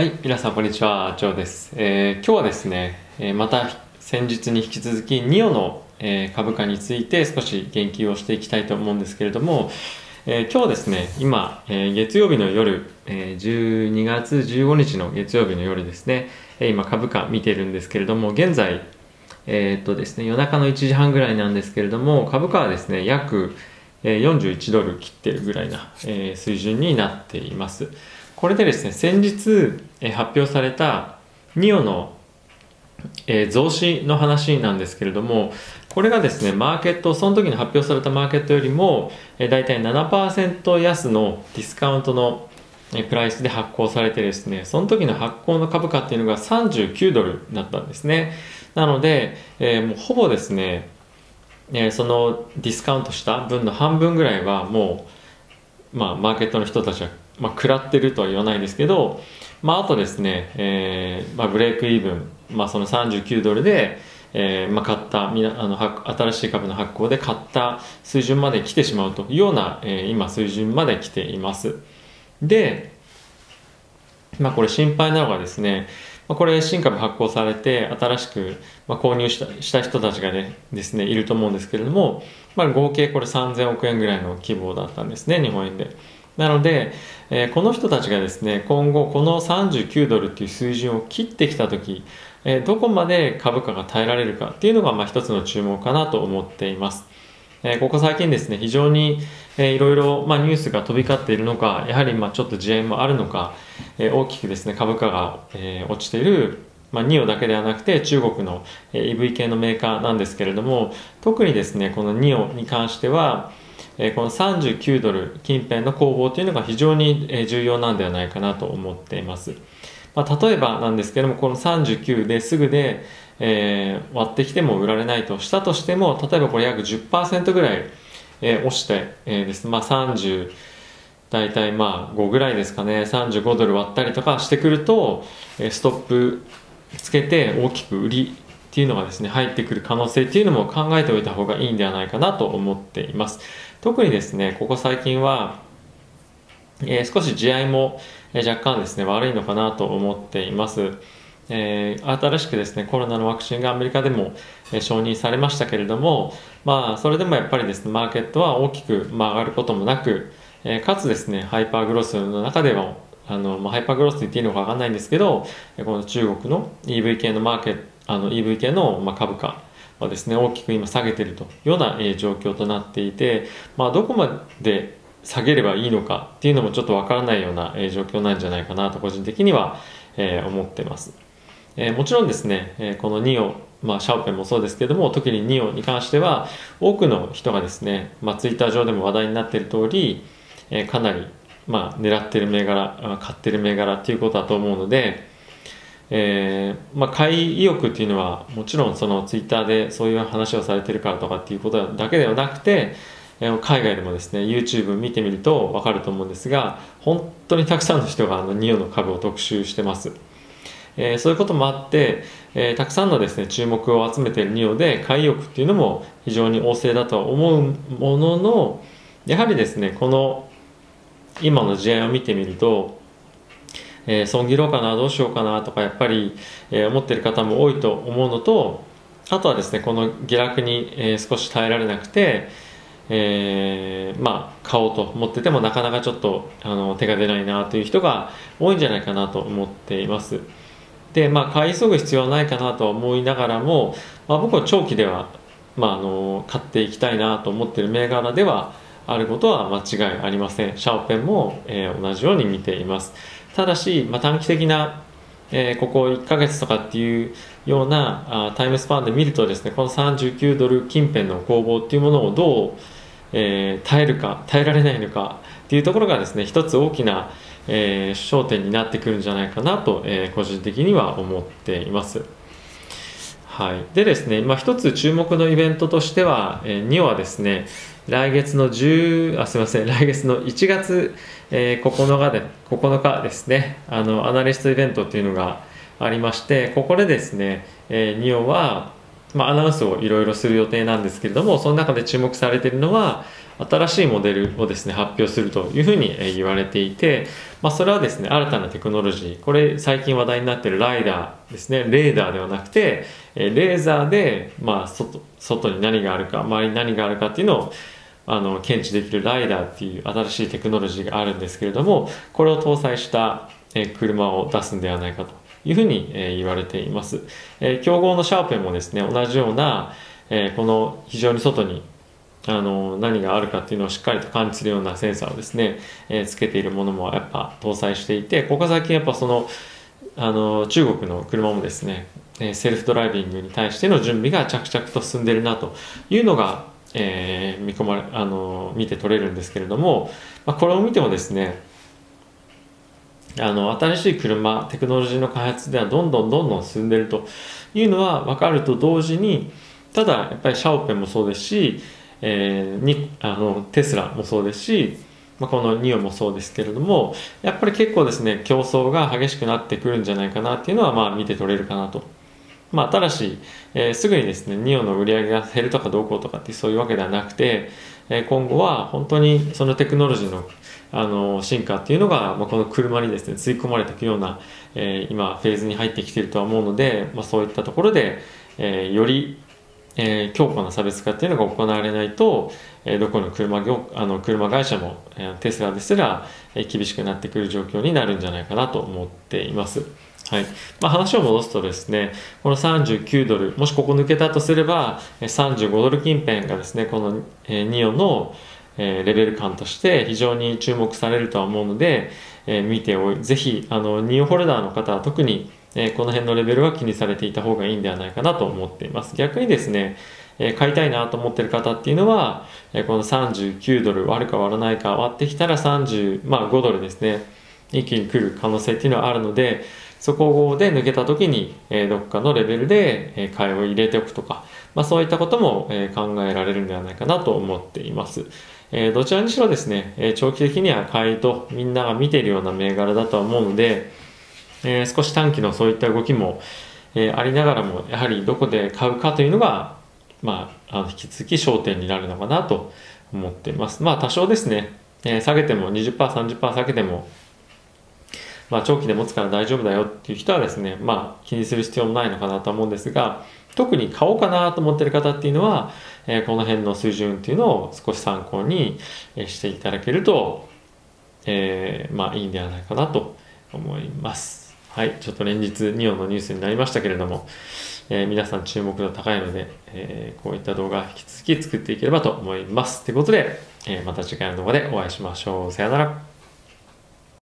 はい、皆さんこんにちは、ジョーです。えー今日はですね、えーまた先日に引き続き、ニオの、えー株価について少し言及をしていきたいと思うんですけれども、えー今日ですね、今、えー月曜日の夜、えー12月15日の月曜日の夜ですね、えー今株価見てるんですけれども、現在、えーっとですね、夜中の1時半ぐらいなんですけれども、株価はですね、約、41ドル切ってるぐらいな、えー水準になっています。これでですね、先日、え発表されたニオの、え増資の話なんですけれども、これがですね、マーケット、その時に発表されたマーケットよりも、え、大体7%安のディスカウントのプライスで発行されてですね、その時の発行の株価っていうのが39ドルだったんですね。なので、えーもうほぼですね、えーそのディスカウントした分の半分ぐらいはもう、まあ、マーケットの人たちは、まあ、食らってるとは言わないですけど、まあ、あとですね、えーまあ、ブレイクイーブン、まあ、その39ドルで、えーまあ、買ったみなあの新しい株の発行で買った水準まで来てしまうというような、えー今水準まで来ています。で、まあ、これ心配なのがですね、まあ、これ新株発行されて新しく、まあ、購入したした人たちがねですねいると思うんですけれども、まあ、合計これ3000億円ぐらいの規模だったんですね日本円で。なので、えーこの人たちがですね今後この39ドルっていう水準を切ってきた時、えーどこまで株価が耐えられるかっていうのがまあ一つの注目かなと思っています。えーここ最近ですね、非常に、えーいろいろ、まあ、ニュースが飛び交っているのか、やはり、まあ、ちょっと自演もあるのか、えー大きくですね、株価が、えー落ちている、まあ、ニオだけではなくて、中国の、えー EV 系のメーカーなんですけれども、特にですね、このニオに関しては、えこの39ドル近辺の攻防というのが非常に、重要なんではないかなと思っています。まあ、例えばなんですけども、この39ですぐで、えー割ってきても売られないとしたとしても、例えばこれ約10%ぐらい、えー落ちて、えーですまあ、30、大体まあ5ぐらいですかね、35ドル割ったりとかしてくると、えストップつけて大きく売りっていうのがですね、入ってくる可能性っていうのも考えておいた方がいいんではないかなと思っています。特にですね、ここ最近は、えー少し地合いも、え若干ですね悪いのかなと思っています、えー新しくですねコロナのワクチンがアメリカでも、え承認されましたけれどもまあそれでもやっぱりですねマーケットは大きく、まあ、上がることもなく、えかつですねハイパーグロスの中ではあの、まあ、ハイパーグロスと言っていいのかわかんないんですけどこの中国の EV 系のマーケットあの EV 系の、まあ、株価はですね大きく今下げてるというような、え状況となっていて、まあ、どこまで下げればいいのかっていうのもちょっとわからないような、え状況なんじゃないかなと個人的には、え思ってます、えもちろんですね、えこのニオまあ、シャオペンもそうですけども特にニオに関しては多くの人がですね、まあ、ツイッター上でも話題になっている通り、えかなり、まあ、狙ってる銘柄買ってる銘柄っていうことだと思うので、えーまあ、買い意欲っていうのはもちろんそのツイッターでそういう話をされてるからとかっていうことだけではなくて、えー海外でもですね YouTube 見てみると分かると思うんですが本当にたくさんの人があのニオの株を特集してます、えーそういうこともあって、えーたくさんのですね注目を集めているニオで買い意欲っていうのも非常に旺盛だとは思うもののやはりですねこの今の事案を見てみるとえー損切ろうかなどうしようかなとかやっぱり、えー思ってる方も多いと思うのとあとはですねこの下落に、えー少し耐えられなくて、えーまあ買おうと思っててもなかなかちょっとあの手が出ないなという人が多いんじゃないかなと思っています。でまあ買い急ぐ必要はないかなと思いながらも、まあ、僕は長期では、まあ、あの買っていきたいなと思ってる銘柄ではあることは間違いありません。シャオペンも、えー同じように見ています。ただし、まあ、短期的な、えーここ1ヶ月とかっていうようなあタイムスパンで見るとですねこの39ドル近辺の攻防っていうものをどう、えー耐えるか耐えられないのかっていうところがですね一つ大きな、えー焦点になってくるんじゃないかなと、えー個人的には思っています。はい、でですね、まあ、一つ注目のイベントとしては、えー、2はですね来月の10あすみません来月の1月、えー9日で9日ですね。あのアナリストイベントっていうのがありましてここでですね、えー、ニオは、まあ、アナウンスをいろいろする予定なんですけれどもその中で注目されているのは新しいモデルをですね発表するというふうにえ言われていて、まあ、それはですね新たなテクノロジーこれ最近話題になっているライダーですね。レーダーではなくて、レーザーで、まあ外、外に何があるか周りに何があるかっていうのをあの検知できるライダーっていう新しいテクノロジーがあるんですけれどもこれを搭載した、え車を出すんではないかというふうに、え言われています、え競合のシャーペンもですね同じような、えこの非常に外にあの何があるかっていうのをしっかりと感知するようなセンサーをですね、え、つけているものもやっぱ搭載していてここ最近やっぱそのあの中国の車もですねセルフドライビングに対しての準備が着々と進んでいるなというのが、えー、見込まれあの見て取れるんですけれども、まあ、これを見てもですねあの新しい車テクノロジーの開発ではどんどんどんどん進んでるというのは分かると同時にただやっぱりシャオペンもそうですしえー、にあのテスラもそうですし、まあ、このニオもそうですけれどもやっぱり結構ですね競争が激しくなってくるんじゃないかなっていうのはまあ見て取れるかなと。まあ、ただし、えー、すぐにですね、ニオの売り上げが減るとかどうこうとかってそういうわけではなくて、えー、今後は本当にそのテクノロジーのあの進化っていうのが、まあ、この車にですね、吸い込まれていくような、えー、今フェーズに入ってきているとは思うので、まあ、そういったところで、え、よりえー、強固な差別化っていうのが行われないと、えー、どこの車業あの車会社も、えー、テスラですら、え厳しくなってくる状況になるんじゃないかなと思っています。はいまあ、話を戻すとですね、この39ドル、もしここ抜けたとすれば、35ドル近辺がですね、この、えニオの、えレベル感として非常に注目されるとは思うので、え見ておい、ぜひ、あの、ニオホルダーの方は特にえこの辺のレベルは気にされていた方がいいんではないかなと思っています。逆にですね、え買いたいなと思ってる方っていうのは、えこの39ドル割るか割らないか割ってきたら30、まあ5ドルですね、一気に来る可能性っていうのはあるので、そこで抜けた時に、えどっかのレベルで、え買いを入れておくとか、まあそういったことも、え考えられるんではないかなと思っています。えどちらにしろですね、え長期的には買いとみんなが見ているような銘柄だとは思うので、えー、少し短期のそういった動きも、えー、ありながらもやはりどこで買うかというのが、まあ、あの引き続き焦点になるのかなと思っています。まあ多少ですね、えー、下げても20%、30%下げても、まあ長期で持つから大丈夫だよっていう人はですね、まあ気にする必要もないのかなと思うんですが、特に買おうかなと思ってる方っていうのは、えー、この辺の水準っていうのを少し参考にしていただけると、えー、まあいいんではないかなと思います。はい、ちょっと連日ニオンのニュースになりましたけれども、えー、皆さん注目度高いので、えー、こういった動画引き続き作っていければと思います。ということで、えー、また次回の動画でお会いしましょう。さよなら。